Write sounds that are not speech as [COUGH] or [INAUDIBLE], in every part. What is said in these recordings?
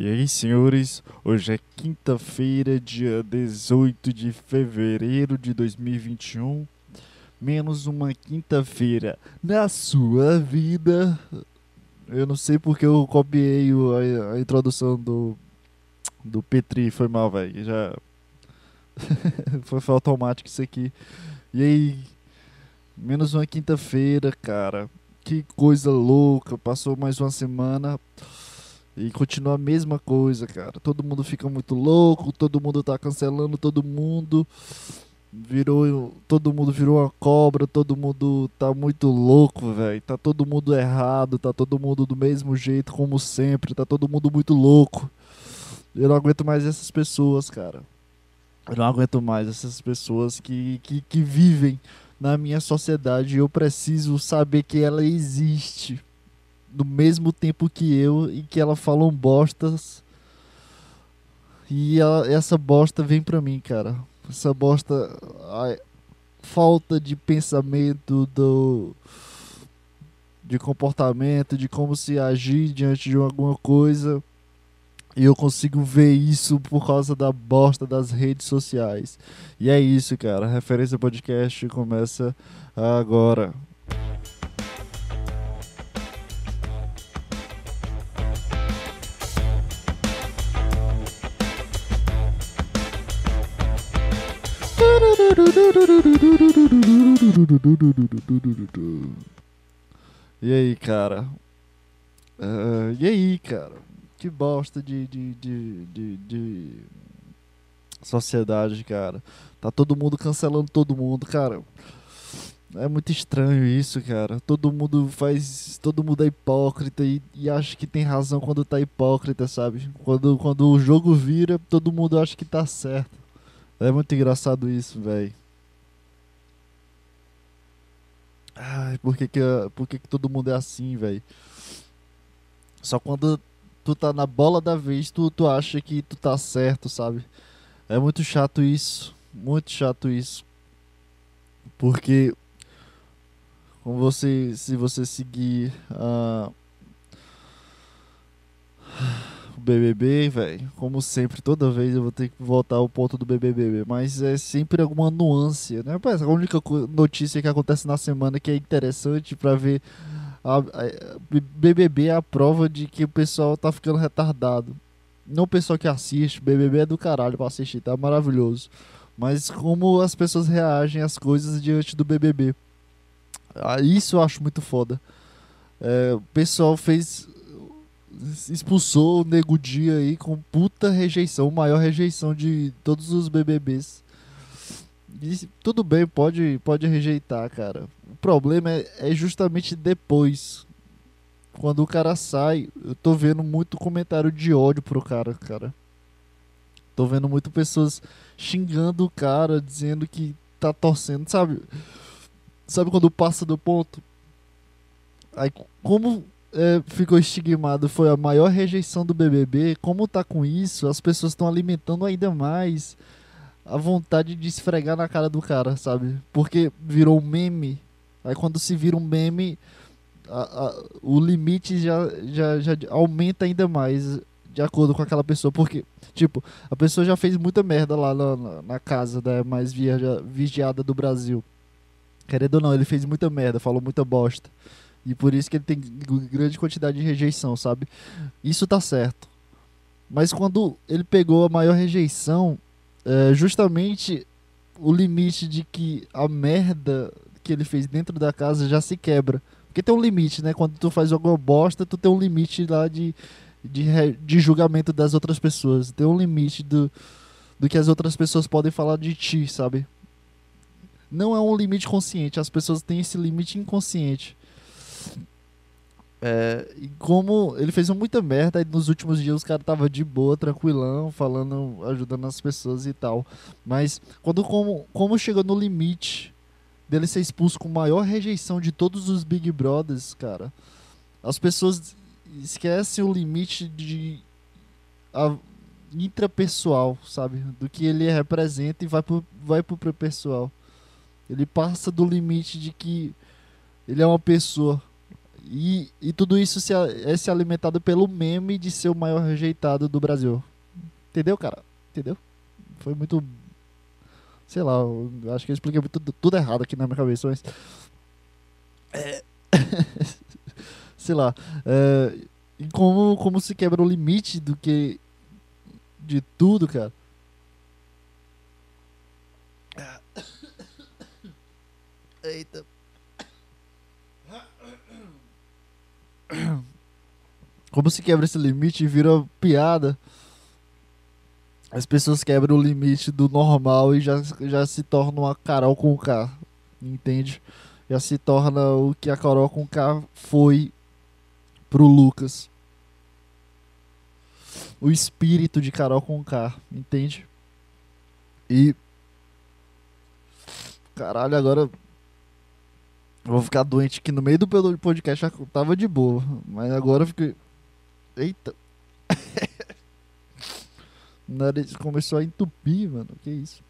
E aí, senhores, hoje é quinta-feira, dia 18 de fevereiro de 2021. Menos uma quinta-feira na sua vida. Eu não sei porque eu copiei a, a introdução do, do Petri, foi mal, velho. Já. [LAUGHS] foi, foi automático isso aqui. E aí, menos uma quinta-feira, cara. Que coisa louca. Passou mais uma semana. E continua a mesma coisa, cara. Todo mundo fica muito louco, todo mundo tá cancelando todo mundo. Virou, todo mundo virou uma cobra, todo mundo tá muito louco, velho. Tá todo mundo errado, tá todo mundo do mesmo jeito como sempre, tá todo mundo muito louco. Eu não aguento mais essas pessoas, cara. Eu não aguento mais essas pessoas que, que, que vivem na minha sociedade. Eu preciso saber que ela existe no mesmo tempo que eu e que ela falam bostas. E essa bosta vem pra mim, cara. Essa bosta. ai, falta de pensamento, do. de comportamento, de como se agir diante de alguma coisa. E eu consigo ver isso por causa da bosta das redes sociais. E é isso, cara. A Referência Podcast começa agora. E aí, cara? Ah, e aí, cara? Que bosta de, de, de, de, de sociedade, cara. Tá todo mundo cancelando todo mundo, cara. É muito estranho isso, cara. Todo mundo faz. Todo mundo é hipócrita e, e acha que tem razão quando tá hipócrita, sabe? Quando, quando o jogo vira, todo mundo acha que tá certo. É muito engraçado isso, velho. Ai, por que que, por que que todo mundo é assim, velho? Só quando tu tá na bola da vez, tu, tu acha que tu tá certo, sabe? É muito chato isso. Muito chato isso. Porque com você, se você seguir ah, BBB, velho, como sempre, toda vez eu vou ter que voltar ao ponto do BBB, mas é sempre alguma nuance, né? Parece a única notícia que acontece na semana que é interessante pra ver a, a- BBB é a prova de que o pessoal tá ficando retardado. Não o pessoal que assiste, BBB é do caralho pra assistir, tá maravilhoso. Mas como as pessoas reagem às coisas diante do BBB. Ah, Isso eu acho muito foda. É, o pessoal fez. Expulsou o Nego Dia aí com puta rejeição, maior rejeição de todos os BBBs. E tudo bem, pode, pode rejeitar, cara. O problema é, é justamente depois. Quando o cara sai, eu tô vendo muito comentário de ódio pro cara, cara. Tô vendo muito pessoas xingando o cara, dizendo que tá torcendo, sabe? Sabe quando passa do ponto? Aí, como é, ficou estigmado foi a maior rejeição do BBB, como tá com isso, as pessoas estão alimentando ainda mais a vontade de esfregar na cara do cara, sabe? Porque virou um meme. Aí quando se vira um meme, a- a- o limite já, já, já aumenta ainda mais de acordo com aquela pessoa. Porque, tipo, a pessoa já fez muita merda lá na, na- casa da mais viaja- vigiada do Brasil. Querendo ou não, ele fez muita merda, falou muita bosta. E por isso que ele tem grande quantidade de rejeição, sabe? Isso tá certo. Mas quando ele pegou a maior rejeição, é justamente o limite de que a merda que ele fez dentro da casa já se quebra. Porque tem um limite, né? Quando tu faz alguma bosta, tu tem um limite lá de, de, de julgamento das outras pessoas. Tem um limite do, do que as outras pessoas podem falar de ti, sabe? Não é um limite consciente, as pessoas têm esse limite inconsciente. É, e como ele fez muita merda, nos últimos dias os caras tava de boa, tranquilão, falando, ajudando as pessoas e tal. Mas quando como, como chegou no limite dele ser expulso com maior rejeição de todos os Big Brothers, cara, as pessoas esquecem o limite de a, intrapessoal, sabe? Do que ele representa e vai pro, vai pro pessoal. Ele passa do limite de que ele é uma pessoa E, e tudo isso se, é se alimentado pelo meme de ser o maior rejeitado do Brasil. Entendeu, cara? Entendeu? Foi muito. Sei lá, acho que eu expliquei tudo, tudo errado aqui na minha cabeça, mas. É... [LAUGHS] sei lá. É... E como, como se quebra o limite do que. de tudo, cara. [COUGHS] Eita. [COUGHS] Como se quebra esse limite e vira piada. As pessoas quebram o limite do normal e já, já se torna uma Carol com K. Entende? Já se torna o que a Carol com K foi pro Lucas. O espírito de Carol com K. Entende? E. Caralho, agora eu vou ficar doente que no meio do podcast tava de boa. Mas agora eu fiquei. Eita. o [LAUGHS] nariz começou a entupir, mano. Que isso?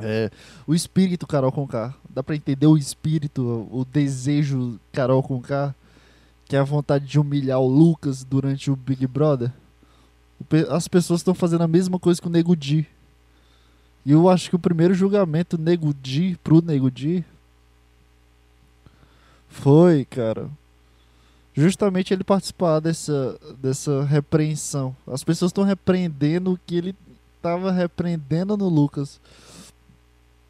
É, o espírito Carol com K. Dá pra entender o espírito, o desejo Carol com K? Que é a vontade de humilhar o Lucas durante o Big Brother? As pessoas estão fazendo a mesma coisa com o Nego Di. E eu acho que o primeiro julgamento Nego Di pro Nego Di foi, cara. Justamente ele participar dessa, dessa repreensão. As pessoas estão repreendendo o que ele estava repreendendo no Lucas.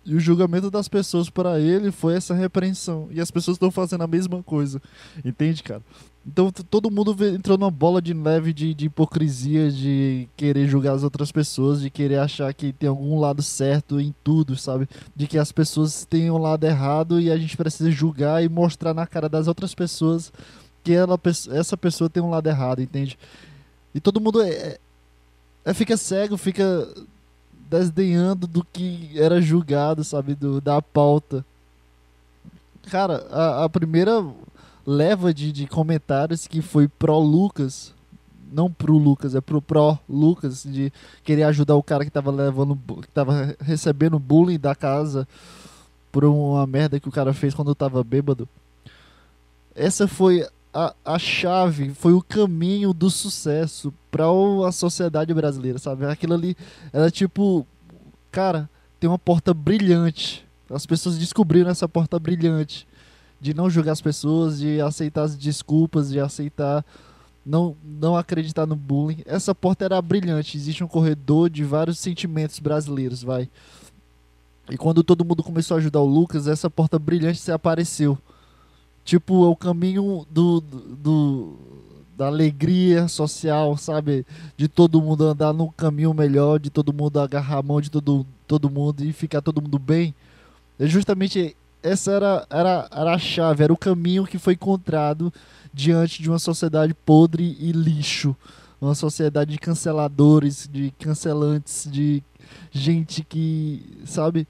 E o julgamento das pessoas para ele foi essa repreensão. E as pessoas estão fazendo a mesma coisa. Entende, cara? Então todo mundo entrou numa bola de neve de, de, hipocrisia, de querer julgar as outras pessoas, de querer achar que tem algum lado certo em tudo, sabe? De que as pessoas têm um lado errado e a gente precisa julgar e mostrar na cara das outras pessoas que ela, essa pessoa tem um lado errado, entende? E todo mundo é, é, é fica cego, fica desdenhando do que era julgado, sabe? Do, da pauta. Cara, a, a primeira leva de, de comentários que foi pró-Lucas, não pro Lucas, é pro pró-Lucas, de querer ajudar o cara que tava levando, que tava recebendo bullying da casa por uma merda que o cara fez quando tava bêbado. Essa foi a, a chave, foi o caminho do sucesso para a sociedade brasileira, sabe? Aquilo ali era tipo, cara, tem uma porta brilhante. As pessoas descobriram essa porta brilhante de não julgar as pessoas, de aceitar as desculpas, de aceitar não, não acreditar no bullying. Essa porta era brilhante, existe um corredor de vários sentimentos brasileiros, vai. E quando todo mundo começou a ajudar o Lucas, essa porta brilhante se apareceu. Tipo, é o caminho do, do, da alegria social, sabe? De todo mundo andar no caminho melhor, de todo mundo agarrar a mão de todo, todo mundo e ficar todo mundo bem. É justamente essa era, era, era a chave, era o caminho que foi encontrado diante de uma sociedade podre e lixo. Uma sociedade de canceladores, de cancelantes, de gente que, sabe?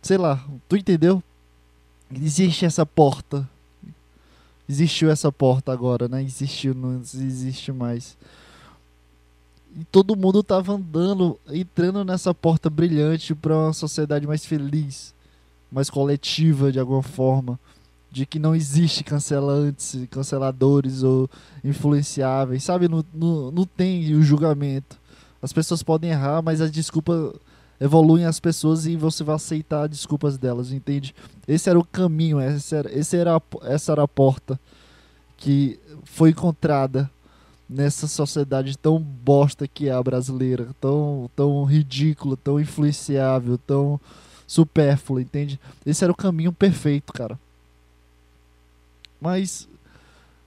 Sei lá, tu entendeu? Existe essa porta. Existiu essa porta agora, né? Existiu, não existe mais. E todo mundo tava andando, entrando nessa porta brilhante para uma sociedade mais feliz mais coletiva de alguma forma, de que não existe cancelantes, canceladores ou influenciáveis, sabe? Não, não, não tem o julgamento. As pessoas podem errar, mas as desculpas evoluem as pessoas e você vai aceitar as desculpas delas, entende? Esse era o caminho, essa era, esse era a, essa era a porta que foi encontrada nessa sociedade tão bosta que é a brasileira, tão, tão ridícula, tão influenciável, tão supérfluo, entende? Esse era o caminho perfeito, cara. Mas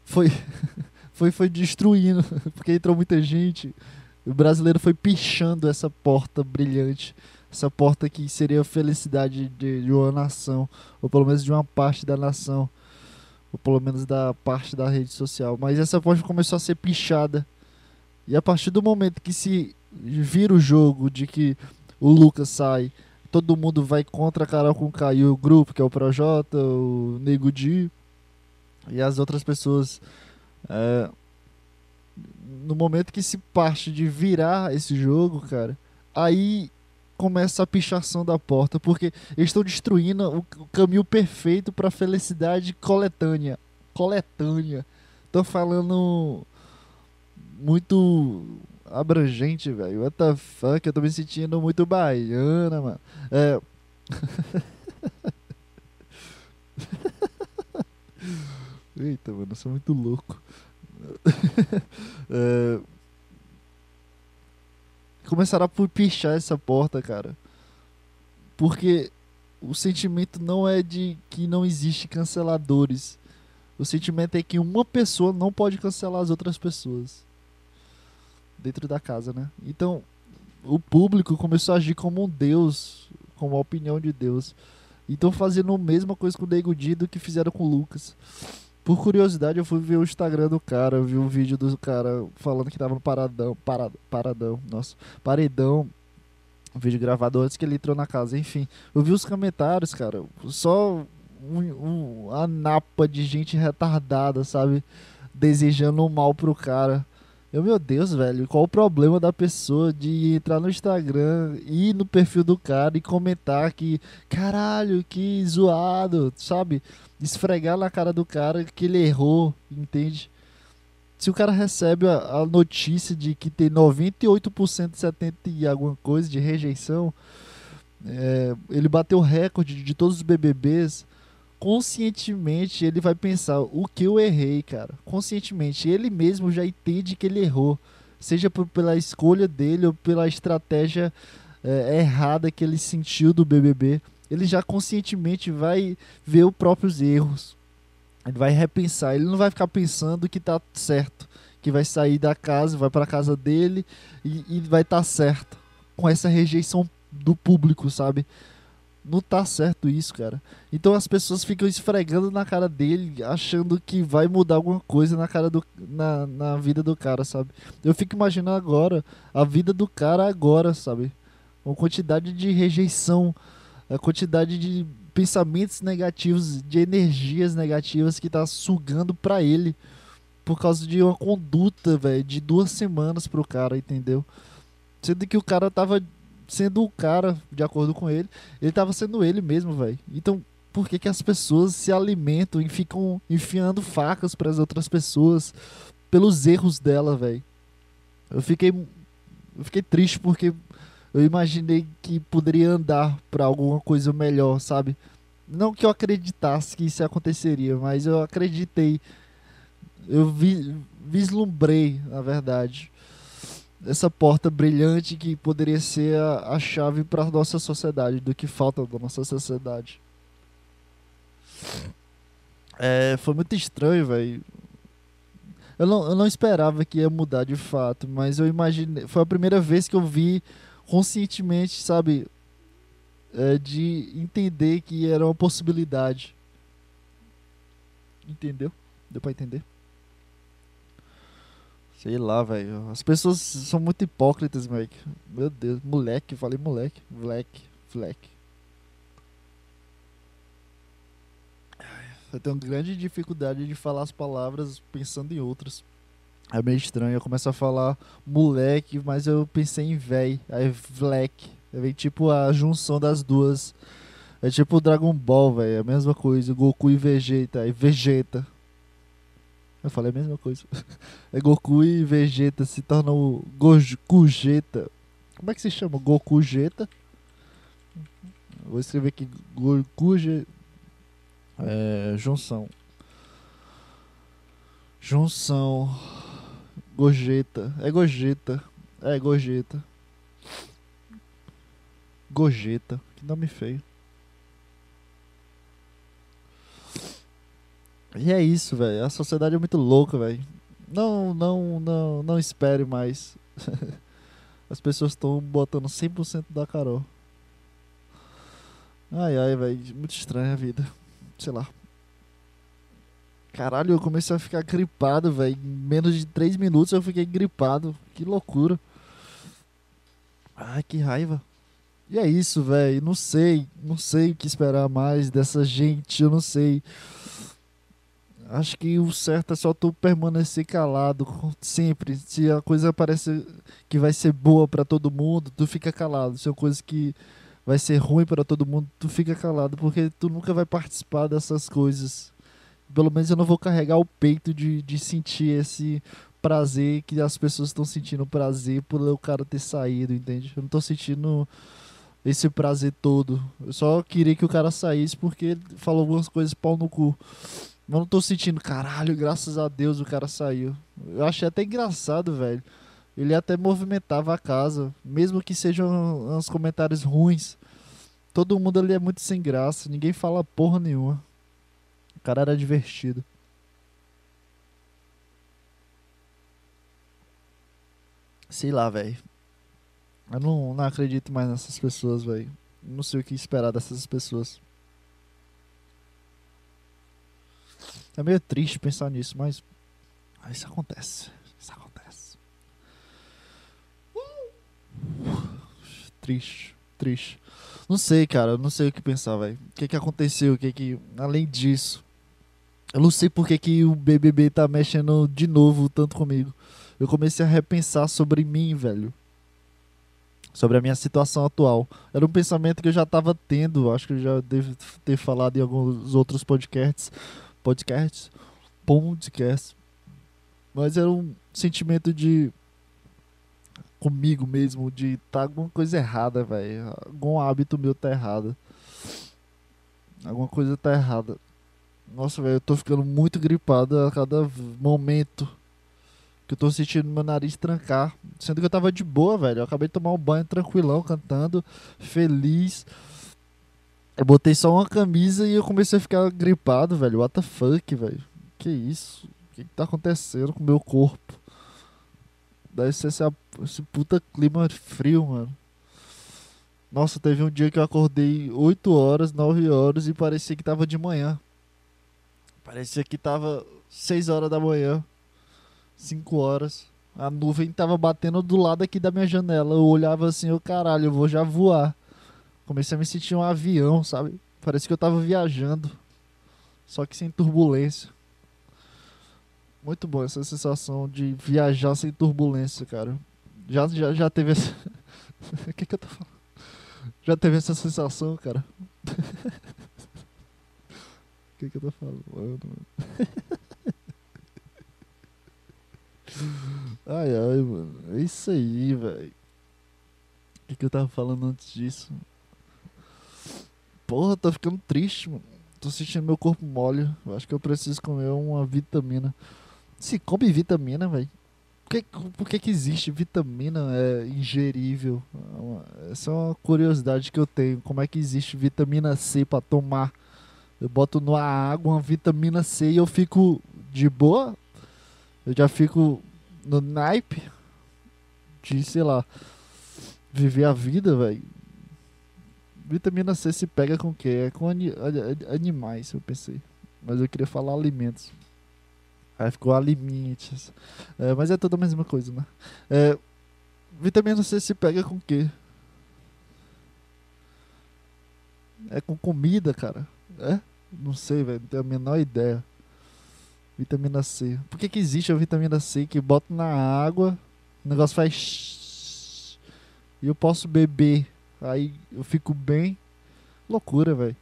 foi [LAUGHS] foi foi destruindo, [LAUGHS] porque entrou muita gente. O brasileiro foi pichando essa porta brilhante, essa porta que seria a felicidade de, de uma nação, ou pelo menos de uma parte da nação, ou pelo menos da parte da rede social. Mas essa porta começou a ser pichada. E a partir do momento que se vira o jogo de que o Lucas sai todo mundo vai contra a Carol com K e o grupo, que é o Projota, o Nego Di e as outras pessoas. É, no momento que se parte de virar esse jogo, cara, aí começa a pichação da porta, porque eles estão destruindo o, o caminho perfeito para a felicidade coletânea. coletânea. Tô falando muito abrangente, velho. What the fuck? Eu tô me sentindo muito baiana, mano. É. [LAUGHS] Eita, mano, eu sou muito louco. [LAUGHS] é... A pichar essa porta, cara. Porque o sentimento não é de que não existe canceladores. O sentimento é que uma pessoa não pode cancelar as outras pessoas. Dentro da casa, né? Então, o público começou a agir como um deus, como a opinião de Deus. Então fazendo a mesma coisa com o Nego Dido que fizeram com o Lucas. Por curiosidade, eu fui ver o Instagram do cara, vi um vídeo do cara falando que tava no paradão, parad, paradão, nossa, paredão, um vídeo gravado antes que ele entrou na casa, enfim. Eu vi os comentários, cara, só um, um, uma napa de gente retardada, sabe? Desejando o mal pro cara. Eu, meu Deus, velho, qual o problema da pessoa de entrar no Instagram, ir no perfil do cara e comentar que, caralho, que zoado, sabe? Esfregar na cara do cara que ele errou, entende? Se o cara recebe a, a notícia de que tem 98%, 70% e alguma coisa de rejeição, é, ele bateu o recorde de todos os BBBs conscientemente ele vai pensar o que eu errei, cara. Conscientemente, ele mesmo já entende que ele errou, seja por, pela escolha dele ou pela estratégia é, errada que ele sentiu do BBB. Ele já conscientemente vai ver os próprios erros. Ele vai repensar, ele não vai ficar pensando que tá certo, que vai sair da casa, vai para casa dele e, e vai estar tá certo com essa rejeição do público, sabe? Não tá certo isso, cara. Então as pessoas ficam esfregando na cara dele, achando que vai mudar alguma coisa na cara do na, na vida do cara, sabe? Eu fico imaginando agora a vida do cara agora, sabe? A quantidade de rejeição, a quantidade de pensamentos negativos, de energias negativas que tá sugando pra ele por causa de uma conduta, velho, de duas semanas pro cara, entendeu? Sendo que o cara tava sendo o cara, de acordo com ele, ele tava sendo ele mesmo, velho. Então, por que, que as pessoas se alimentam e ficam enfiando facas para as outras pessoas pelos erros dela, velho? Eu fiquei eu fiquei triste porque eu imaginei que poderia andar para alguma coisa melhor, sabe? Não que eu acreditasse que isso aconteceria, mas eu acreditei. Eu vi, vislumbrei, na verdade essa porta brilhante que poderia ser a, a chave para a nossa sociedade, do que falta da nossa sociedade. É, foi muito estranho, velho. Eu não, eu não esperava que ia mudar de fato, mas eu imaginei. Foi a primeira vez que eu vi conscientemente, sabe? É, de entender que era uma possibilidade. Entendeu? Deu pra entender? Sei lá, velho. As pessoas são muito hipócritas, moleque. Meu Deus, moleque, falei moleque. Moleque, moleque. Eu tenho grande dificuldade de falar as palavras pensando em outras. É meio estranho. Eu começo a falar moleque, mas eu pensei em véi. Aí vleque. Vem tipo a junção das duas. É tipo Dragon Ball, velho. É a mesma coisa. Goku e Vegeta. Aí Vegeta. Eu falei a mesma coisa. [LAUGHS] É Goku e Vegeta se tornam Goku Jeta. Como é que se chama? Goku Jeta? Vou escrever aqui Goku Jeta. É, junção. Junção. Gojeta. É Gojeta. É Gojeta. Gojeta. Que nome feio. E é isso, velho. A sociedade é muito louca, velho. Não, não, não, não espere mais. [LAUGHS] As pessoas estão botando 100% da Carol. Ai, ai, velho. Muito estranha a vida. Sei lá. Caralho, eu comecei a ficar gripado, velho. Em menos de 3 minutos eu fiquei gripado. Que loucura. Ai, que raiva. E é isso, velho. Não sei. Não sei o que esperar mais dessa gente. Eu não sei. Acho que o certo é só tu permanecer calado sempre. Se a coisa parece que vai ser boa para todo mundo, tu fica calado. Se é uma coisa que vai ser ruim para todo mundo, tu fica calado, porque tu nunca vai participar dessas coisas Pelo menos eu não vou carregar o peito de, de sentir esse prazer que as pessoas estão sentindo prazer por o cara ter saído, entende? Eu não tô sentindo esse prazer todo. Eu só queria que o cara saísse porque ele falou algumas coisas pau no cu. Mas não tô sentindo, caralho, graças a Deus o cara saiu. Eu achei até engraçado, velho. Ele até movimentava a casa, mesmo que sejam uns comentários ruins. Todo mundo ali é muito sem graça, ninguém fala porra nenhuma. O cara era divertido. Sei lá, velho. Eu não, não acredito mais nessas pessoas, velho. Não sei o que esperar dessas pessoas. É meio triste pensar nisso, mas. Isso acontece. Isso acontece. Triste, triste. Não sei, cara. Não sei o que pensar, velho. O que que aconteceu? O que que. Além disso. Eu não sei por que, que o BBB tá mexendo de novo tanto comigo. Eu comecei a repensar sobre mim, velho. Sobre a minha situação atual. Era um pensamento que eu já tava tendo. Acho que eu já devo ter falado em alguns outros podcasts. Podcasts. Podcasts. Mas era um sentimento de comigo mesmo de tá alguma coisa errada, velho. Algum hábito meu tá errado. Alguma coisa tá errada. Nossa, velho, eu tô ficando muito gripado a cada momento. Que eu tô sentindo meu nariz trancar. Sendo que eu tava de boa, velho. Eu acabei de tomar um banho tranquilão, cantando, feliz. Eu botei só uma camisa e eu comecei a ficar gripado, velho. What the fuck, velho? Que isso? O que, que tá acontecendo com o meu corpo? Deve ser esse, esse puta clima frio, mano. Nossa, teve um dia que eu acordei 8 horas, 9 horas e parecia que tava de manhã. Parecia que tava 6 horas da manhã, 5 horas. A nuvem tava batendo do lado aqui da minha janela. Eu olhava assim, eu caralho, eu vou já voar. Comecei a me sentir um avião, sabe? Parece que eu tava viajando. Só que sem turbulência. Muito bom essa sensação de viajar sem turbulência, cara. Já, já, já teve essa. [LAUGHS] O que, que eu tô falando? Já teve essa sensação, cara? [LAUGHS] O que, que eu tô falando? [LAUGHS] ai, ai, mano. É isso aí, velho. O que, que eu tava falando antes disso? Porra, tô ficando triste, mano. Tô sentindo meu corpo mole. Eu acho que eu preciso comer uma vitamina. Se come vitamina, velho. Por, que, por que, que existe vitamina é, ingerível? Essa é uma curiosidade que eu tenho. Como é que existe vitamina C para tomar? Eu boto na água uma vitamina C e eu fico de boa. Eu já fico no naipe de, sei lá, viver a vida, velho. Vitamina C se pega com o quê? É com ani animais, eu pensei. Mas eu queria falar alimentos. Aí ficou alimentos. É, mas é toda a mesma coisa, né? É, vitamina C se pega com o quê? É com comida, cara. É? Não sei, velho. Não tenho a menor ideia. Vitamina C. Por que, que existe a vitamina C que bota na água, o negócio faz. E eu posso beber. Aí eu fico bem. Loucura, velho.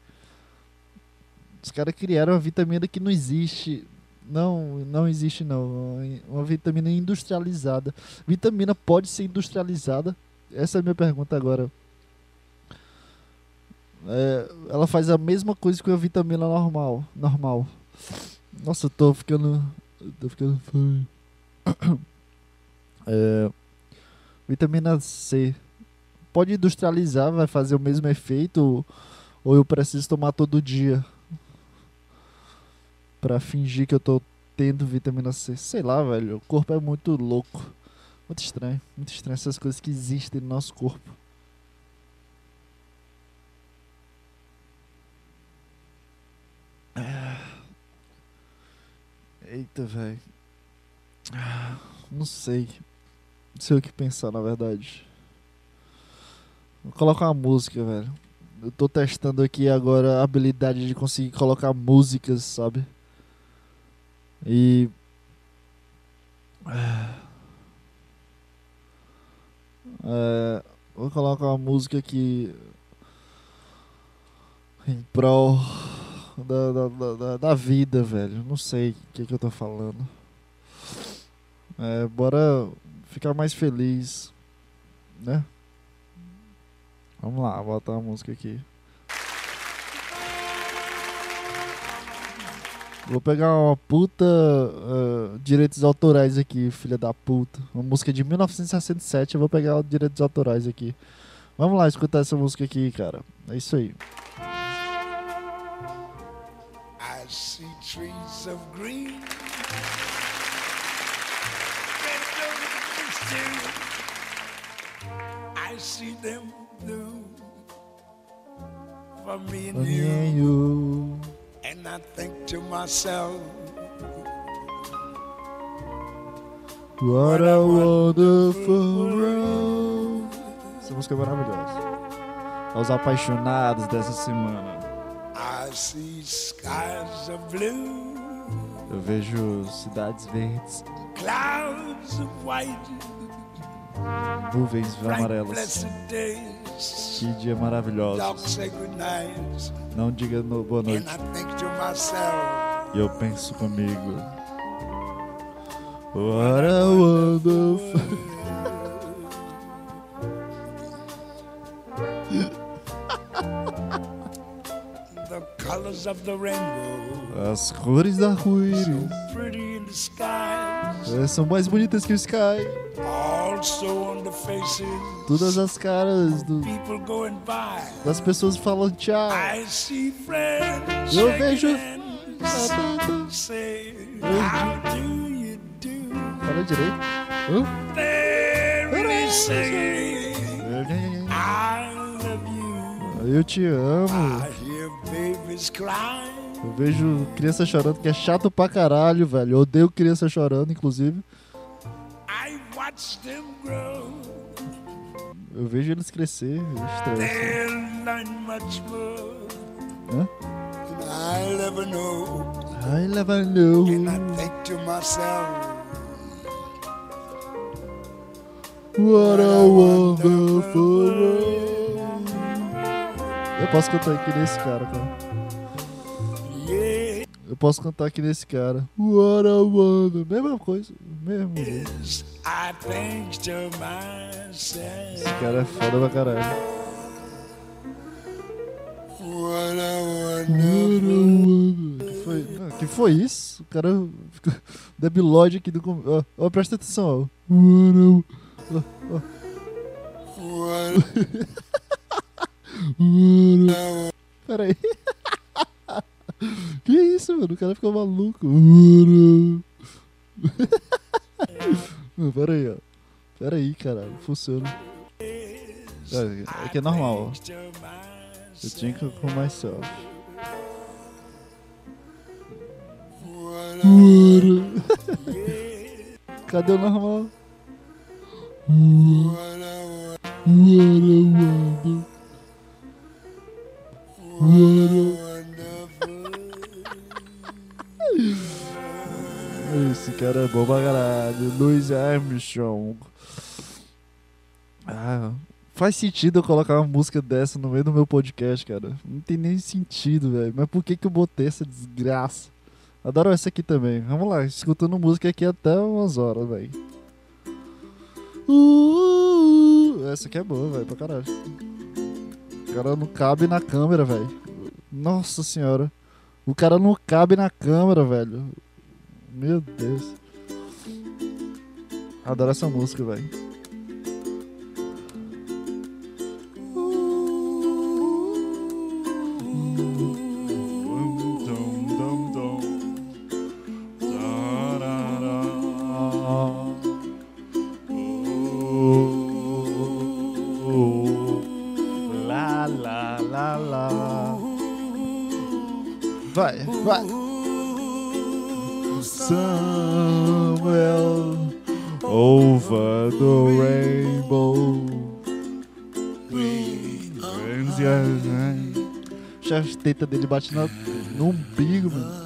Os caras criaram uma vitamina que não existe. Não, não existe não. Uma vitamina industrializada. Vitamina pode ser industrializada? Essa é a minha pergunta agora. É, ela faz a mesma coisa que a vitamina normal. Normal. Nossa, eu tô ficando. Eu tô ficando. [COUGHS] É, vitamina C. Pode industrializar, vai fazer o mesmo efeito. Ou eu preciso tomar todo dia? Pra fingir que eu tô tendo vitamina C. Sei lá, velho. O corpo é muito louco. Muito estranho. Muito estranho essas coisas que existem no nosso corpo. Eita, velho. Não sei. Não sei o que pensar, na verdade. Vou colocar uma música, velho. Eu tô testando aqui agora a habilidade de conseguir colocar músicas, sabe? E. [SIGHS] É, vou colocar uma música aqui em prol da, da, da- da, da vida, velho. Não sei o que, que eu tô falando. É, bora ficar mais feliz, né? Vamos lá, botar a música aqui. Vou pegar uma puta ah, direitos autorais aqui, filha da puta. Uma música de 1967, eu vou pegar os direitos autorais aqui. Vamos lá escutar essa música aqui, cara. É isso aí. I see trees of green. I see them blue for me and you. And I think to myself, What a wonderful world. Essa música é maravilhosa. Aos apaixonados dessa semana. I see skies of blue, Eu vejo cidades verdes, clouds of white, nuvens amarelas. Que dia maravilhoso. Não diga no boa And noite. E eu penso comigo. What a wonderful. the colors of the rainbow, As cores do arco-íris pretty in the skies, são mais bonitas que o Sky. Todas as caras do- people going by. das pessoas falam tchau. I see friends Eu vejo- hands, say, how do you do? Fala direito. You. Eu te amo. I hear babies cry. Eu vejo criança chorando, que é chato pra caralho, velho. Eu odeio criança chorando, inclusive. Eu vejo eles crescer. eu more Hã? I'll ever know. I never know. And I think to myself, What a wonderful world. Eu posso cantar aqui nesse cara, cara. Eu posso cantar aqui nesse cara. What a wonder. Mesma coisa. Mesmo. I Esse cara é foda pra caralho. what a What a wonderful wonder. Que foi, não, que foi isso? O cara ficou [LAUGHS] debilóide aqui do. Ó, ó, presta atenção, ó. What a. what [LAUGHS] Pera aí. [LAUGHS] [LAUGHS] que isso, mano? O cara ficou maluco. What [LAUGHS] Não, pera aí, ó. Pera aí, caralho. Funciona. É, é que é normal, ó. Eu tinha com soft. [LAUGHS] Cadê o normal? What a wonder. Esse cara é bom pra caralho. Louis Armstrong. Ah, faz sentido eu colocar uma música dessa no meio do meu podcast, cara. Não tem nem sentido, velho. Mas por que que eu botei essa desgraça? Adoro essa aqui também. Vamos lá, escutando música aqui até umas horas, velho. Uh, essa aqui é boa, velho, pra caralho. O cara não cabe na câmera, velho. Nossa senhora. O cara não cabe na câmera, velho. Meu Deus. Adoro essa música, velho. Bate no umbigo, mano.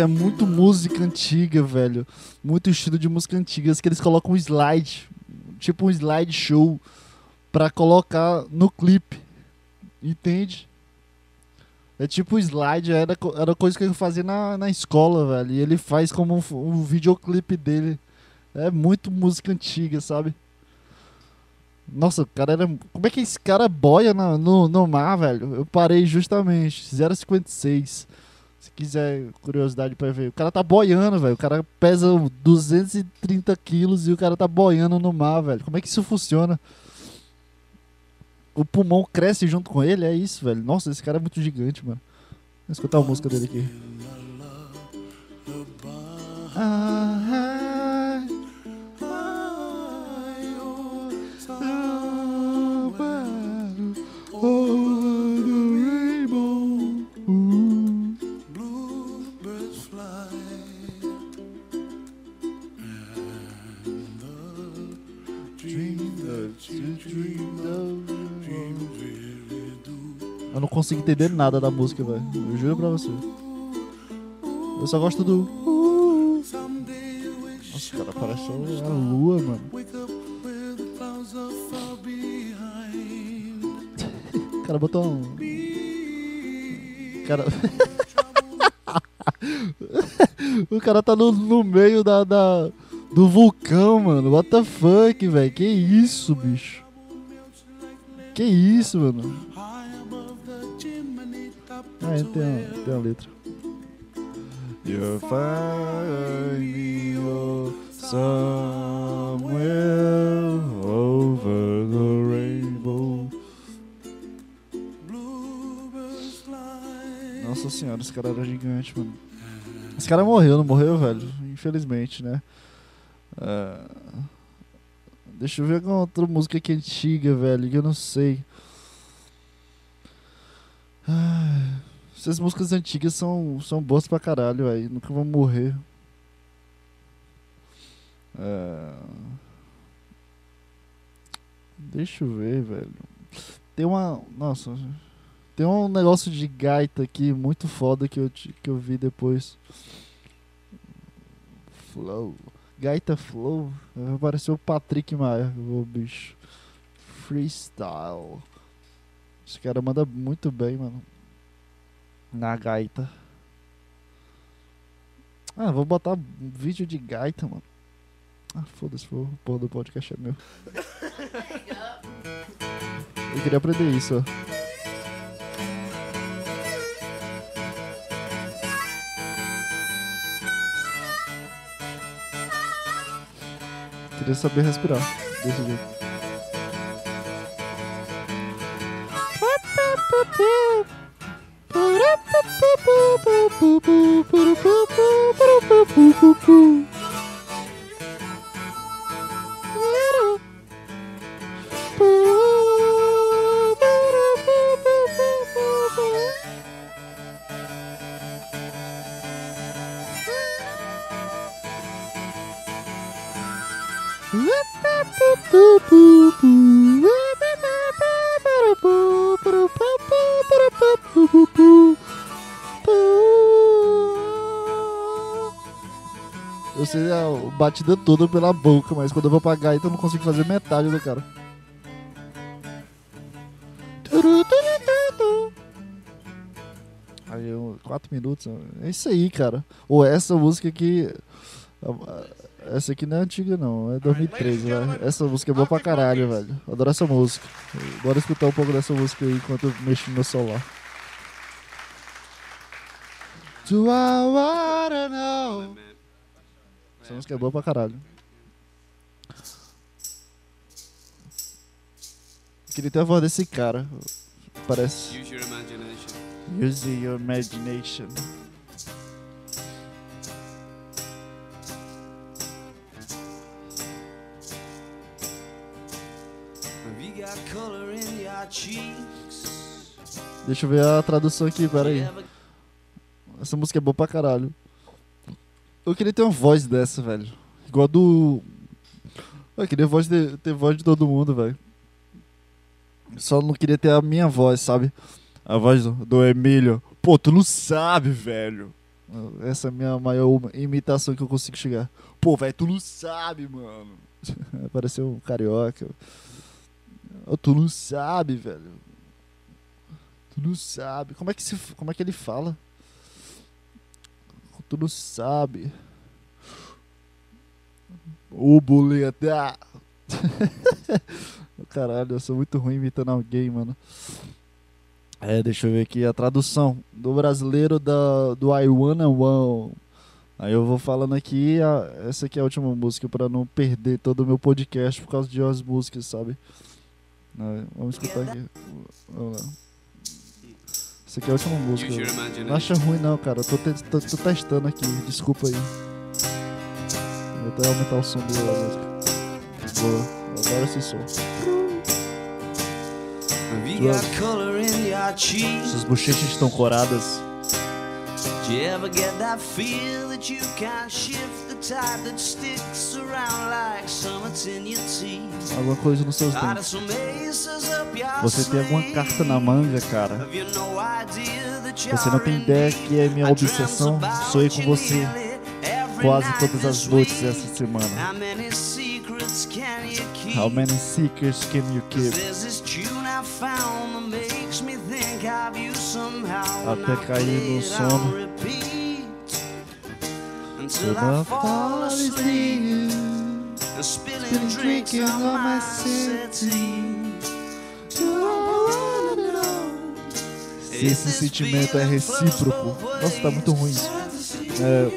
É muito música antiga, velho. Muito estilo de música antiga. Que eles colocam um slide, tipo um slide show, pra colocar no clipe. Entende? É tipo slide, era, era coisa que ele fazia na, na escola, velho. E ele faz como um, um videoclipe dele. É muito música antiga, sabe? Nossa, o cara era. Como é que esse cara boia na- no, no mar, velho? Eu parei justamente. 0,56. Se quiser curiosidade pra ver. O cara tá boiando, velho. O cara pesa 230 quilos e o cara tá boiando no mar, velho. Como é que isso funciona? O pulmão cresce junto com ele, é isso, velho. Nossa, esse cara é muito gigante, mano. Vou escutar a música dele aqui. Ah, consigo entender nada da música, velho. Eu juro pra você. Eu só gosto do. Nossa, cara, parece a lua, mano. [LAUGHS] O cara botou um. O cara. [LAUGHS] o cara tá no, no meio da, da- do vulcão, mano. What the fuck, velho? Que isso, bicho? Que isso, mano? Ah, é, tem a, tem a letra. You'll find me oh, somewhere over the rainbow. Nossa senhora, esse cara era gigante, mano. Esse cara morreu, não morreu, velho? Infelizmente, né? Ah, Deixa eu ver alguma outra música que é antiga, velho, que eu não sei. Ah, Essas músicas antigas são, são boas pra caralho, velho. Nunca vão morrer. Ah, Deixa eu ver, velho. Tem uma. Nossa. Tem um negócio de gaita aqui muito foda que eu, que eu vi depois. Flow. Gaita Flow. Apareceu o Patrick Maia, o bicho. Freestyle. Esse cara manda muito bem, mano. Na gaita. Ah, vou botar vídeo de gaita, mano. Ah, foda-se, o porra do podcast é meu. Eu queria aprender isso, ó. Queria saber respirar desse jeito. 뿌뿌뿌뿌뿌뿌뿌뿌뿌뿌뿌뿌뿌뿌뿌뿌 batida toda pela boca, mas quando eu vou pra gaita eu não consigo fazer metade do cara. Aí, eu, quatro minutos. É isso aí, cara. Ou essa música aqui. Essa aqui não é antiga, não. É 2013, velho. Essa música é boa pra caralho, velho. Adoro essa música. Bora escutar um pouco dessa música aí enquanto eu mexo no meu celular. Do I wanna know? Essa música é boa pra caralho. Queria ter a voz desse cara. Parece. Use your imagination. Use your imagination. Deixa eu ver a tradução aqui, pera aí. You ever Essa música é boa pra caralho. Eu queria ter uma voz dessa, velho. Igual a do. Eu queria voz de- ter voz de todo mundo, velho. Só não queria ter a minha voz, sabe? A voz do, do Emílio. Pô, tu não sabe, velho. Essa é a minha maior imitação que eu consigo chegar. Pô, velho, tu não sabe, mano. [LAUGHS] Pareceu um carioca. Ô, tu não sabe, velho. Tu não sabe. Como é que, se, como é que ele fala? Tu não sabe. O boleta. [LAUGHS] Caralho, eu sou muito ruim imitando alguém, mano. É, deixa eu ver aqui a tradução do brasileiro da, do I Wanna One. Aí eu vou falando aqui, a- essa aqui é a última música pra não perder todo o meu podcast por causa de umas músicas, sabe? Aí, vamos escutar aqui. Vamos lá. Essa aqui é a última música. Não acha ruim não, cara. Eu tô, te- tô- tô testando aqui, desculpa aí. Vou até aumentar o som da música. Boa, agora esse som. Suas bochechas estão coradas. Do you ever get that feel that you can't shift the tide that sticks around like summits in your teeth? Alguma coisa nos seus dentes. Você tem alguma carta na manga, cara? Você não tem ideia que é minha obsessão. Sonhei com você quase todas as noites essa semana. How many secrets can you keep? Até cair no sono. Until I fall asleep spilling drinks on my my esse sentimento é recíproco. Nossa, tá muito ruim. É,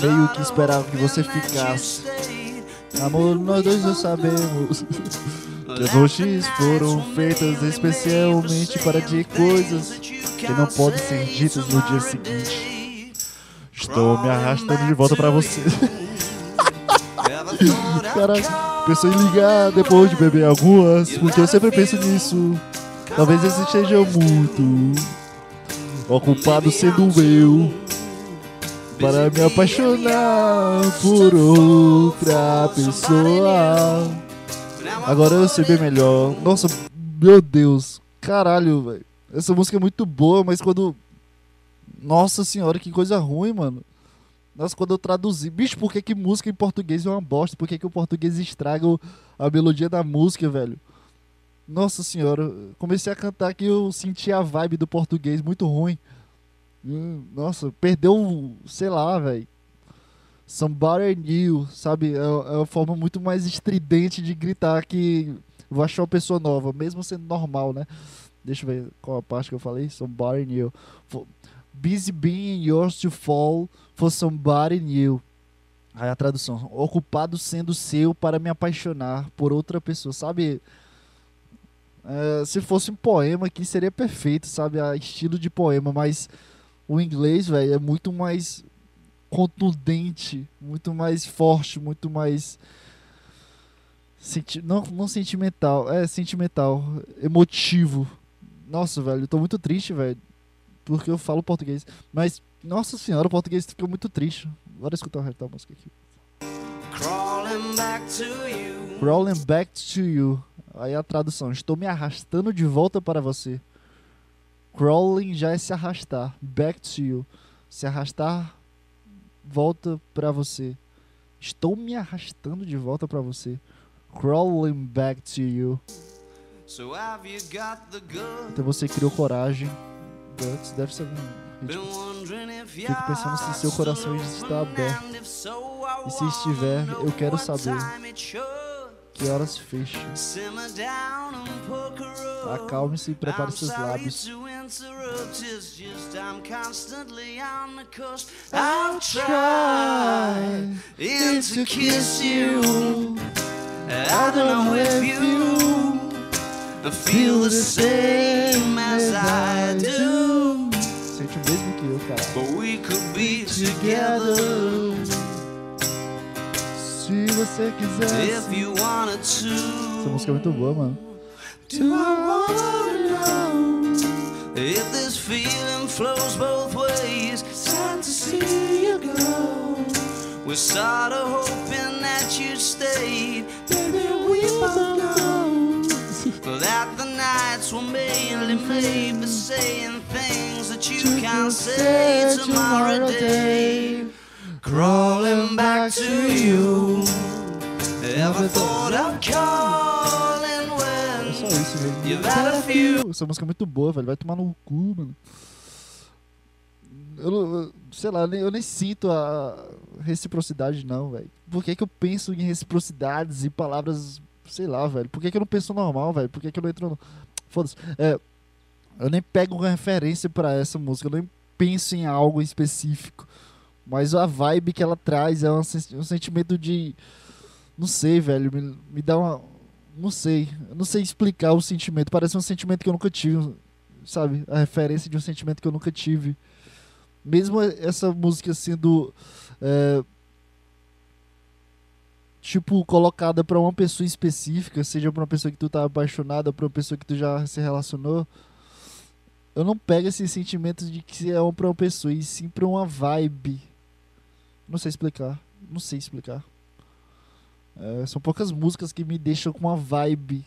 meio que esperava que você ficasse. Amor, nós dois já sabemos. Que as noites foram feitas especialmente para dizer coisas que não podem ser ditas no dia seguinte. Estou me arrastando de volta pra você. [LAUGHS] Caralho, pensou em ligar depois de beber algumas, porque eu sempre penso nisso. Talvez esse esteja muito ocupado sendo eu para me apaixonar por outra pessoa. Agora eu sei bem melhor. Nossa, meu Deus. Caralho, velho. Essa música é muito boa, mas quando. Nossa senhora, que coisa ruim, mano. Nossa, quando eu traduzi. Bicho, por que, que música em português é uma bosta? Por que, que o português estraga a melodia da música, velho? Nossa senhora, comecei a cantar que eu senti a vibe do português muito ruim. Hum, Nossa, perdeu, sei lá, velho. Somebody new, sabe? É, é uma forma muito mais estridente de gritar que vou achar uma pessoa nova, mesmo sendo normal, né? Deixa eu ver qual a parte que eu falei. Somebody new. For- busy being yours to fall for somebody new. Aí a tradução. Ocupado sendo seu para me apaixonar por outra pessoa, sabe? É, se fosse um poema aqui seria perfeito, sabe? A estilo de poema, mas o inglês, velho, é muito mais contundente, muito mais forte, muito mais senti não, não sentimental, é sentimental, emotivo. Nossa, velho, eu tô muito triste, velho, porque eu falo português, mas nossa senhora, o português ficou muito triste. Bora escutar o resto da música aqui. Crawling back to you. Crawling back to you. Aí a tradução, estou me arrastando de volta para você. Crawling já é se arrastar. Back to you. Se arrastar, volta para você. Estou me arrastando de volta para você. Crawling back to you. So have you got the goods? Então você criou coragem. Guts deve ser if Fico pensando se seu coração está aberto. E se estiver, eu quero saber. Que horas fecha? Acalme-se e prepare seus lábios. to interrupt, it's just I'm constantly on the coast. I'll try to kiss you. I don't know if you feel the same as I do, Sente o mesmo que eu, cara. but we could be together Se você quiser. if you wanted to. Essa música é muito boa, mano. Do I wanna know if this feeling flows both ways? Sad to see you go. We're sorta hoping that you stayed. Baby, we both know that the nights were mainly made for saying things that you can't say tomorrow day. Crawling back to you. Ever thought of calling É when só isso You've had a few. Essa música é muito boa, velho. Vai tomar no cu, mano. Eu, sei lá, eu nem, eu nem sinto a reciprocidade, não, velho. Por que, que eu penso em reciprocidades e palavras, sei lá, velho? Por que, que eu não penso normal, velho? Por que, que eu não entro no. Foda-se. É, eu nem pego uma referência pra essa música, eu nem penso em algo específico. Mas a vibe que ela traz é um, sen- sentimento de. Não sei, velho. Me, me dá uma. Não sei. Eu não sei explicar o sentimento. Parece um sentimento que eu nunca tive. Sabe? A referência de um sentimento que eu nunca tive. Mesmo essa música sendo. é, tipo, colocada pra uma pessoa específica, seja pra uma pessoa que tu tá apaixonada, pra uma pessoa que tu já se relacionou. Eu não pego esses sentimentos de que é um pra uma pessoa, e sim pra uma vibe. Não sei explicar. Não sei explicar. É, são poucas músicas que me deixam com uma vibe.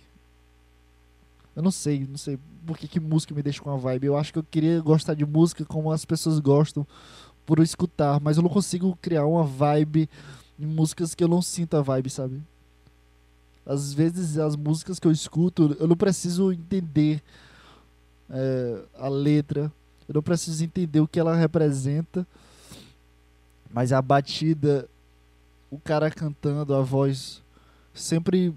Eu não sei, não sei por que, que música me deixa com uma vibe. Eu acho que eu queria gostar de música como as pessoas gostam por escutar, mas eu não consigo criar uma vibe em músicas que eu não sinto a vibe, sabe? Às vezes as músicas que eu escuto, eu não preciso entender é, a letra, eu não preciso entender o que ela representa, mas a batida, o cara cantando, a voz, sempre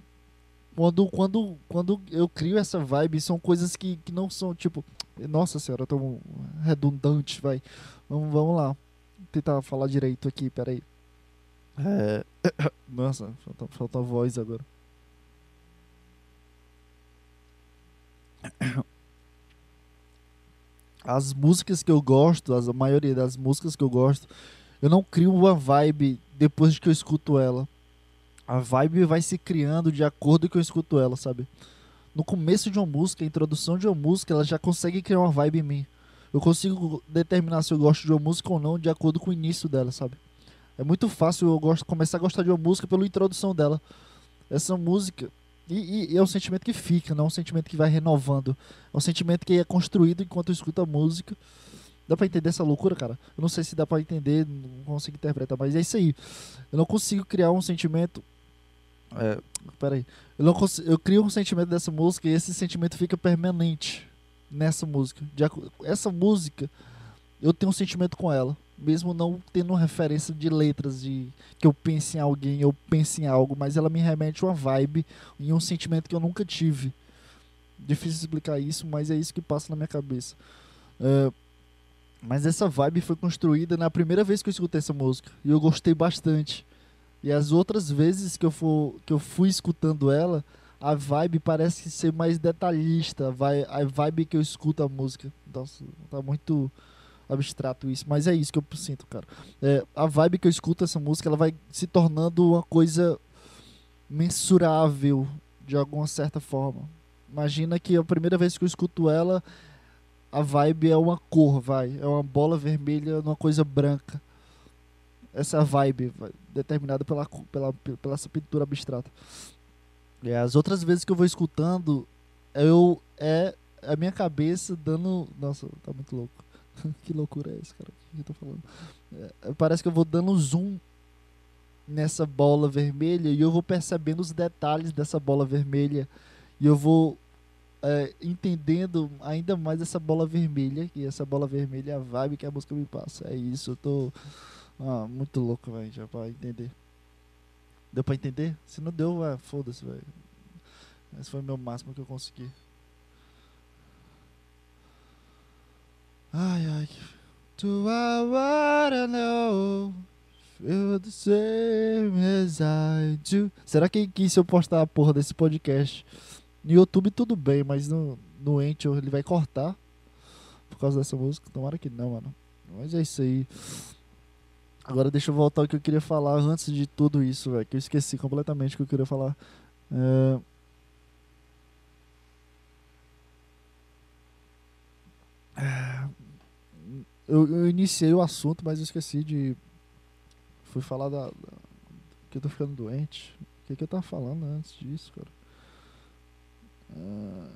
quando quando quando eu crio essa vibe são coisas que, que não são tipo nossa senhora tão redundante vai vamos, vamos lá tentar falar direito aqui peraí. É... [COUGHS] nossa falta, falta a voz agora. As músicas que eu gosto as, a maioria das músicas que eu gosto eu não crio uma vibe depois que eu escuto ela a vibe vai se criando de acordo com que eu escuto ela, sabe? No começo de uma música, a introdução de uma música, ela já consegue criar uma vibe em mim. Eu consigo determinar se eu gosto de uma música ou não de acordo com o início dela, sabe? É muito fácil eu gosto, começar a gostar de uma música pela introdução dela. Essa música. E, e- é um sentimento que fica, não é um sentimento que vai renovando. É um sentimento que é construído enquanto eu escuto a música. Dá pra entender essa loucura, cara? Eu não sei se dá pra entender, não consigo interpretar, mas é isso aí. Eu não consigo criar um sentimento. É, peraí. Eu, não consigo, eu crio um sentimento dessa música e esse sentimento fica permanente nessa música. De essa música, eu tenho um sentimento com ela. Mesmo não tendo referência de letras, de que eu pense em alguém, eu pense em algo, mas ela me remete a uma vibe e um sentimento que eu nunca tive. Difícil explicar isso, mas é isso que passa na minha cabeça. É, mas essa vibe foi construída na primeira vez que eu escutei essa música. E eu gostei bastante. E as outras vezes que eu, for, que eu fui escutando ela, a vibe parece ser mais detalhista. Vai, a vibe que eu escuto a música. Nossa, tá muito abstrato isso. Mas é isso que eu sinto, cara. É, a vibe que eu escuto essa música, ela vai se tornando uma coisa mensurável de alguma certa forma. Imagina que a primeira vez que eu escuto ela, a vibe é uma cor, vai. É uma bola vermelha numa coisa branca. Essa é vibe vai, determinada pela, pela, pela essa pintura abstrata. E as outras vezes que eu vou escutando, eu é a minha cabeça dando. Nossa, tá muito louco. [LAUGHS] que loucura é essa, cara? O que eu tô falando? É, parece que eu vou dando zoom nessa bola vermelha e eu vou percebendo os detalhes dessa bola vermelha e eu vou é, entendendo ainda mais essa bola vermelha, que essa bola vermelha é a vibe que a música me passa. É isso, eu tô ah, muito louco, velho, já pra entender. Deu pra entender? Se não deu, é, foda-se, velho. Esse foi o meu máximo que eu consegui. Ai, ai. Do I wanna know? Feel the same as I do. Será que, que se eu postar a porra desse podcast no YouTube tudo bem, mas no, no Anchor ele vai cortar por causa dessa música? Tomara que não, mano. Mas é isso aí. Agora deixa eu voltar ao que eu queria falar antes de tudo isso, velho. Que eu esqueci completamente o que eu queria falar. É... Eu, eu iniciei o assunto, mas eu esqueci de. Fui falar da. da- que eu tô ficando doente. O que, que eu tava falando antes disso, cara? Ah,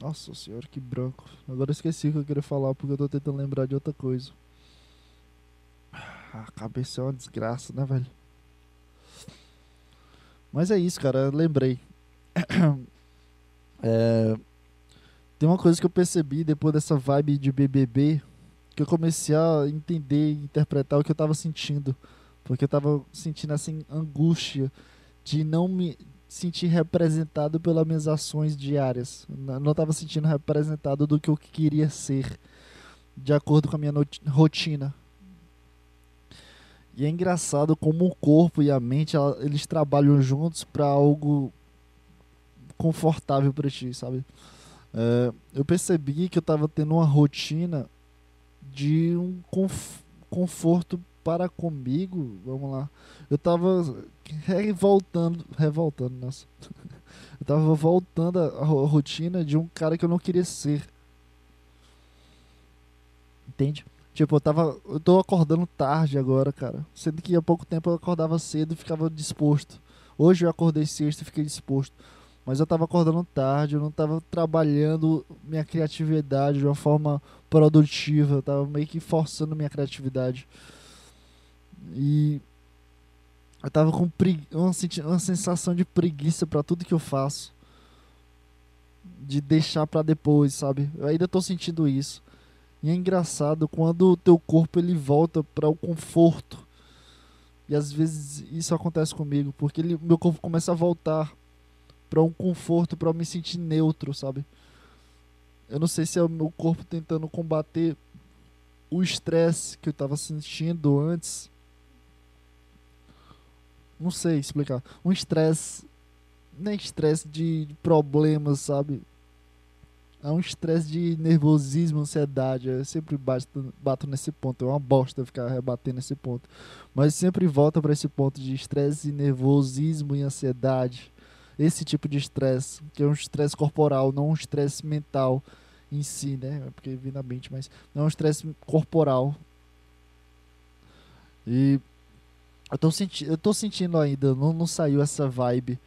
nossa senhora, que branco. Agora eu esqueci o que eu queria falar porque eu tô tentando lembrar de outra coisa. A cabeça é uma desgraça, né, velho? Mas é isso, cara. Lembrei. [COUGHS] É, Tem uma coisa que eu percebi depois dessa vibe de BBB, que eu comecei a entender e interpretar o que eu tava sentindo. Porque eu tava sentindo assim angústia de não me sentir representado pelas minhas ações diárias. Não tava sentindo representado do que eu queria ser, de acordo com a minha rotina. E é engraçado como o corpo e a mente, eles trabalham juntos para algo confortável para ti, sabe? É, eu percebi que eu tava tendo uma rotina de um conf- conforto para comigo, vamos lá. Eu tava revoltando, revoltando, nossa. Eu tava voltando ro- rotina de um cara que eu não queria ser. Entende? Tipo, eu tava. Eu tô acordando tarde agora, cara. Sendo que há pouco tempo eu acordava cedo e ficava disposto. Hoje eu acordei sexta e fiquei disposto. Mas eu tava acordando tarde, eu não tava trabalhando minha criatividade de uma forma produtiva. Eu tava meio que forçando minha criatividade. E eu tava com uma, uma sensação de preguiça pra tudo que eu faço. De deixar pra depois, sabe? Eu ainda tô sentindo isso. E é engraçado quando o teu corpo ele volta para o conforto. E às vezes isso acontece comigo, porque ele, meu corpo começa a voltar para um conforto, para me sentir neutro, sabe? Eu não sei se é o meu corpo tentando combater o estresse que eu tava sentindo antes. Não sei explicar. Um estresse, nem estresse de problemas, sabe? É um estresse de nervosismo, ansiedade. Eu sempre bato, bato nesse ponto. É uma bosta ficar rebatendo nesse ponto. Mas sempre volta para esse ponto de estresse, nervosismo e ansiedade. Esse tipo de estresse, que é um estresse corporal, não um estresse mental em si, né? É Porque vem na mente, mas não é um estresse corporal. E eu tô, senti eu tô sentindo ainda, não, não saiu essa vibe.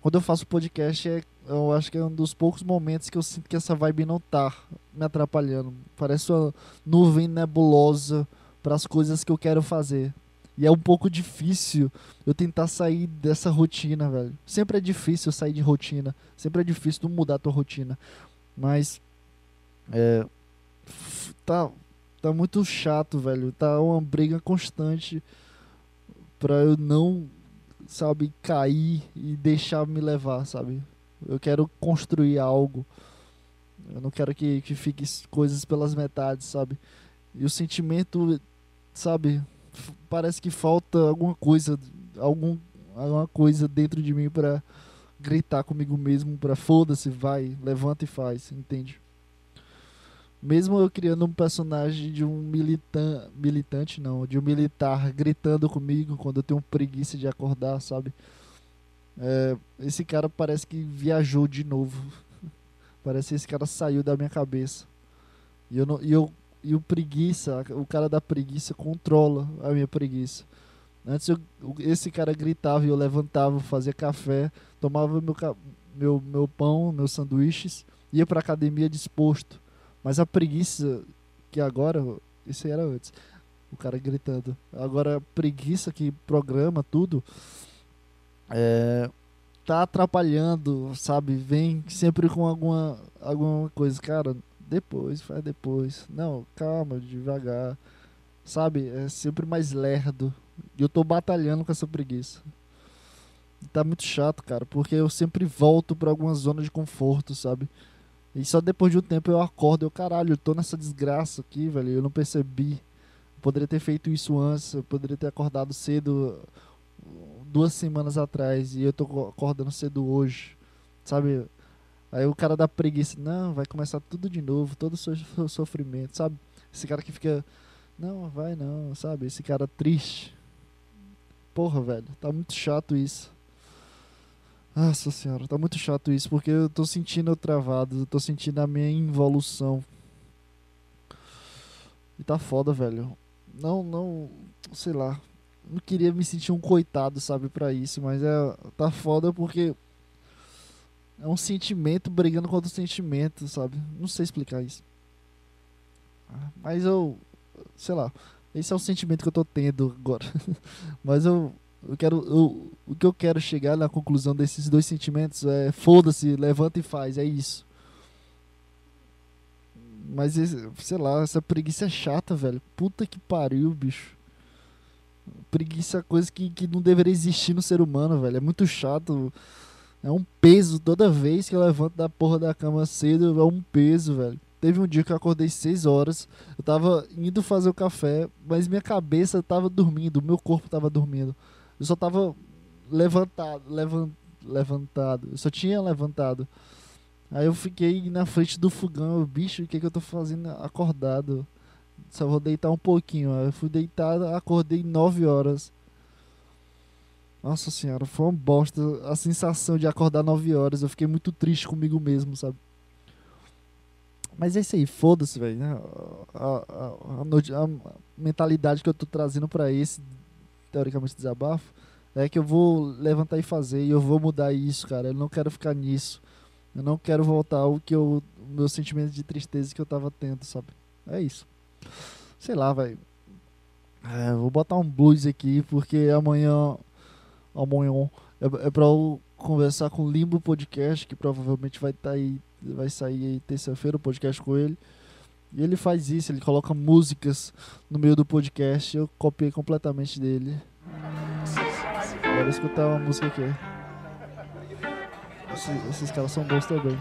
Quando eu faço podcast, é, eu acho que é um dos poucos momentos que eu sinto que essa vibe não tá me atrapalhando. Parece uma nuvem nebulosa para as coisas que eu quero fazer. E é um pouco difícil eu tentar sair dessa rotina, velho. Sempre é difícil sair de rotina. Sempre é difícil tu mudar a tua rotina. Mas é tá tá muito chato, velho. Tá uma briga constante pra eu não, sabe, cair e deixar me levar, sabe? Eu quero construir algo. Eu não quero que, que fique coisas pelas metades, sabe? E o sentimento, sabe, parece que falta alguma coisa, algum, alguma coisa dentro de mim pra gritar comigo mesmo, pra foda-se, vai, levanta e faz, entende? Mesmo eu criando um personagem de um militan militante, não, de um militar gritando comigo quando eu tenho preguiça de acordar, sabe? É, esse cara parece que viajou de novo. [LAUGHS] Parece que esse cara saiu da minha cabeça. E eu não, e eu e o preguiça, o cara da preguiça controla a minha preguiça. Antes eu- esse cara gritava e eu levantava, fazia café, tomava meu, meu, meu pão, meus sanduíches, ia pra academia disposto. Mas a preguiça que agora, isso aí era antes, o cara gritando. Agora a preguiça que programa tudo é, tá atrapalhando, sabe? Vem sempre com alguma, alguma coisa, cara, depois, faz depois. Não, calma, devagar. Sabe? É sempre mais lerdo. E eu tô batalhando com essa preguiça. Tá muito chato, cara, porque eu sempre volto pra alguma zona de conforto, sabe? E só depois de um tempo eu acordo, eu caralho, eu tô nessa desgraça aqui, velho, eu não percebi. Eu poderia ter feito isso antes, eu poderia ter acordado cedo duas semanas atrás e eu tô co- acordando cedo hoje, sabe? Aí o cara dá preguiça, não, vai começar tudo de novo, todo o so- sofrimento, sabe? Esse cara que fica, não, vai não, sabe? Esse cara triste. Porra, velho, tá muito chato isso. Nossa senhora, tá muito chato isso, porque eu tô sentindo eu travado, eu tô sentindo a minha involução. E tá foda, velho. Não, não, sei lá. Não queria me sentir um coitado, sabe, pra isso, mas é, tá foda porque é um sentimento brigando contra o sentimento, sabe? Não sei explicar isso. Mas eu, sei lá, esse é o sentimento que eu tô tendo agora. [LAUGHS] mas eu, eu quero, eu, o que eu quero chegar na conclusão desses dois sentimentos é foda-se, levanta e faz, é isso. Mas, sei lá, essa preguiça é chata, velho. Puta que pariu, bicho. Preguiça é coisa que, que não deveria existir no ser humano, velho. É muito chato. É um peso toda vez que eu levanto da porra da cama cedo, é um peso, velho. Teve um dia que eu acordei 6 horas, eu tava indo fazer o café, mas minha cabeça tava dormindo, meu corpo tava dormindo. Eu só tava levantado, levan, levantado. Eu só tinha levantado. Aí eu fiquei na frente do fogão, eu, bicho, o que que eu tô fazendo acordado? Só vou deitar um pouquinho. Aí eu fui deitar, acordei 9 horas. Nossa senhora, foi uma bosta a sensação de acordar 9 horas. Eu fiquei muito triste comigo mesmo, sabe? Mas é isso aí, foda-se, velho. né? A, a- a a mentalidade que eu tô trazendo pra esse, teoricamente, desabafo, é que eu vou levantar e fazer e eu vou mudar isso, cara. Eu não quero ficar nisso. Eu não quero voltar ao que eu, meu sentimento de tristeza que eu tava tendo, sabe? É isso. Sei lá, velho. É, vou botar um blues aqui porque amanhã, amanhã é, é pra eu conversar com o Limbo Podcast, que provavelmente vai estar aí, vai sair terça-feira o podcast com ele. E ele faz isso, ele coloca músicas no meio do podcast. Eu copiei completamente dele. Bora escutar uma música aqui. Esses, esses caras são bons também.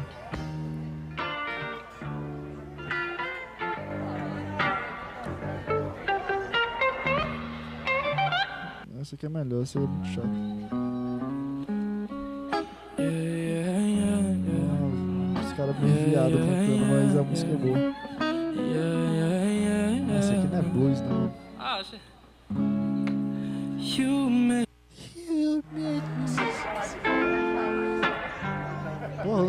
Essa aqui é melhor, essa é muito chata. Ah, Os caras meio viado cantando, mas a música é boa. Aqui não é não. Ah, shit. You make Porra,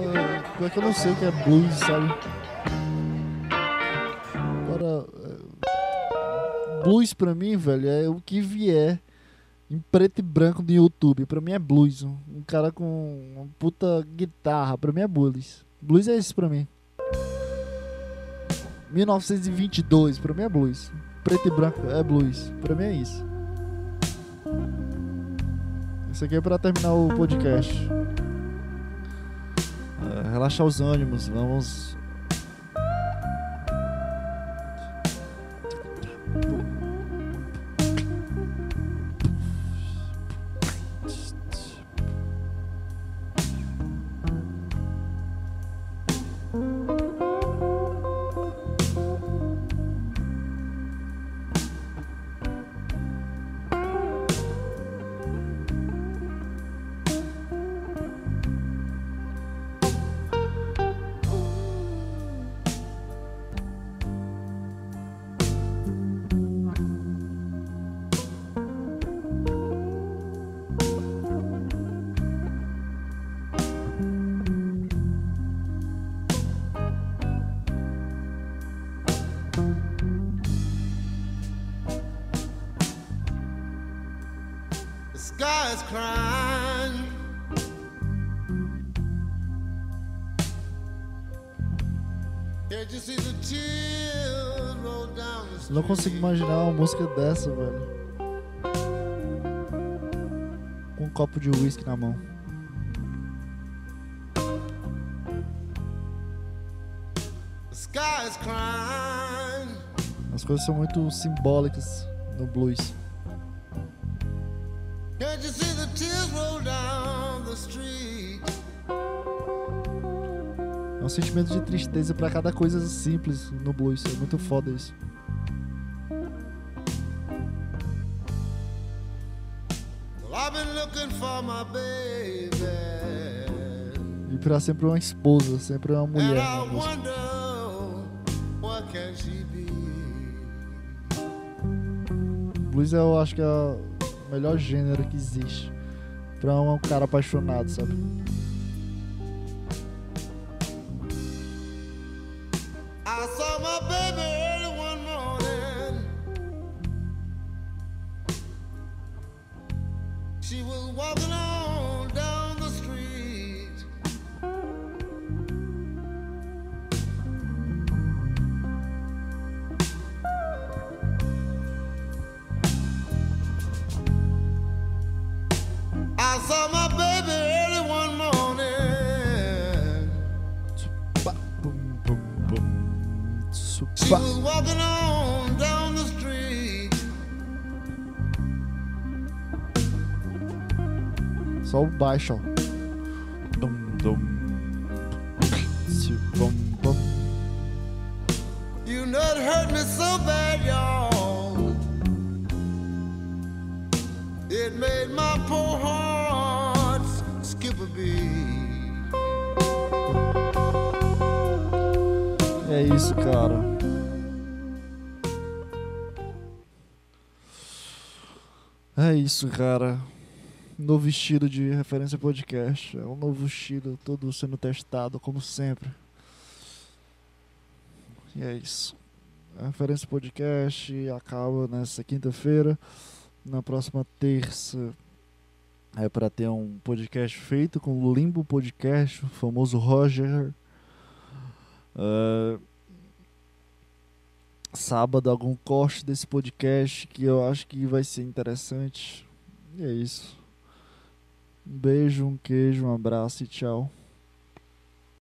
pior que eu não sei que é blues, sabe? Agora, é, blues pra mim, velho, é o que vier em preto e branco do YouTube. Pra mim é blues. Um cara com uma puta guitarra, pra mim é blues. Blues é isso pra mim. 1922, pra mim é blues. Preto e branco é blues. Pra mim é isso. Isso aqui é pra terminar o podcast. É, relaxar os ânimos, vamos. Não consigo imaginar uma música dessa, velho. Com um copo de uísque na mão. As coisas são muito simbólicas no blues. Sentimento de tristeza pra cada coisa simples no blues. É muito foda isso. E pra sempre uma esposa, sempre uma mulher be? Blues eu acho que é o melhor gênero que existe pra um cara apaixonado, sabe? She was walking on down the street. I saw my baby early one morning. She was walking on. Só o baixo, ó. Dum, dum. Bum, bum. You not hurt me so bad, y'all. It made my poor heart skip a beat. É isso, cara. É isso, cara. Novo estilo de referência podcast. É um novo estilo, todo sendo testado, como sempre. E é isso. A referência podcast acaba nessa quinta-feira. Na próxima terça é para ter um podcast feito com o Limbo Podcast, o famoso Roger. É, sábado algum corte desse podcast que eu acho que vai ser interessante. E é isso. Beijo, um queijo, um abraço e tchau.